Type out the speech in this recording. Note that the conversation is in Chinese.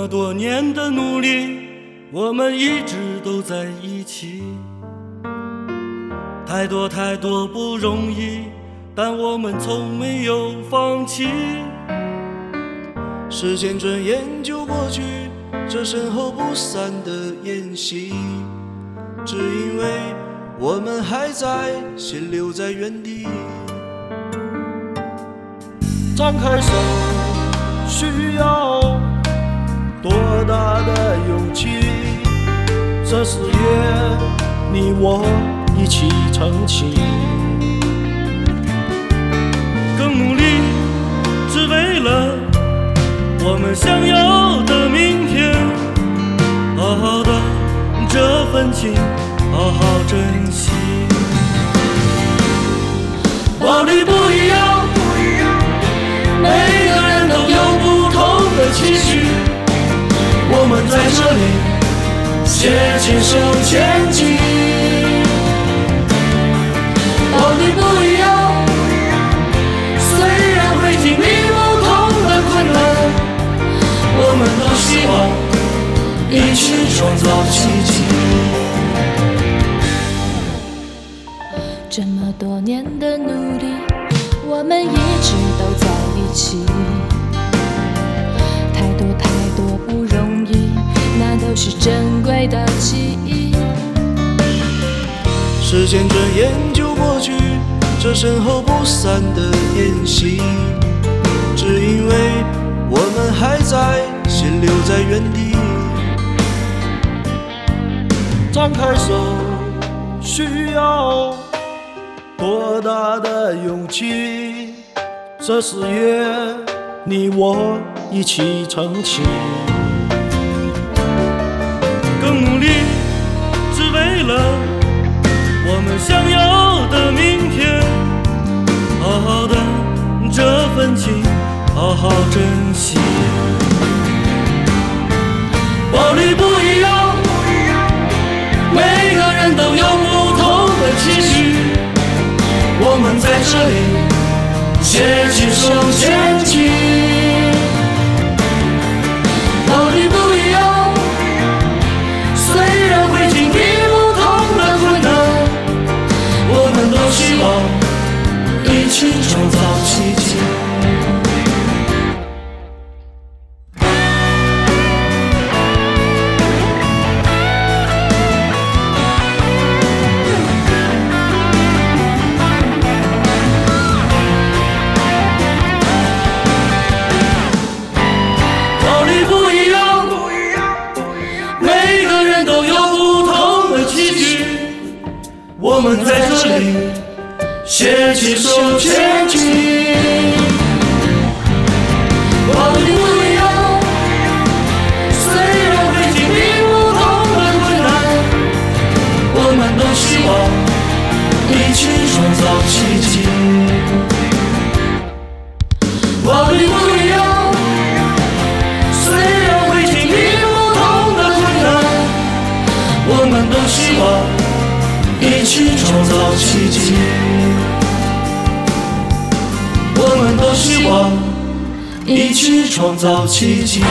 么多年的努力，我们一直都在一起。太多太多不容易，但我们从没有放弃。时间转眼就过去，这身后不散的宴席，只因为我们还在，心留在原地。张开手，需要多大的勇气？这事业，你我一起撑起。更努力，只为了我们想要的明天。好好的这份情，好好珍惜。在这里携起手前进。道理不一样，虽然会经历不同的困难，我们都希望一起创造奇迹。这么多年的努力，我们一直都在一起。是珍贵的记忆。时间转眼就过去，这身后不散的宴席，只因为我们还在，心留在原地。张开手，需要多大的勇气？这事业，你我一起撑起。更努力，只为了我们想要的明天。好好的这份情，好好珍惜。道理不一样，每个人都有不同的期许。我们在这里携起手牵起。我们在这里携起手前进。我们不一样，虽然会经历不同的困难，我们都希望一起创造奇迹。我们不一样。虽然会经历不同的困难，我们都希望一起创造奇迹。我们都希望一起创造奇迹。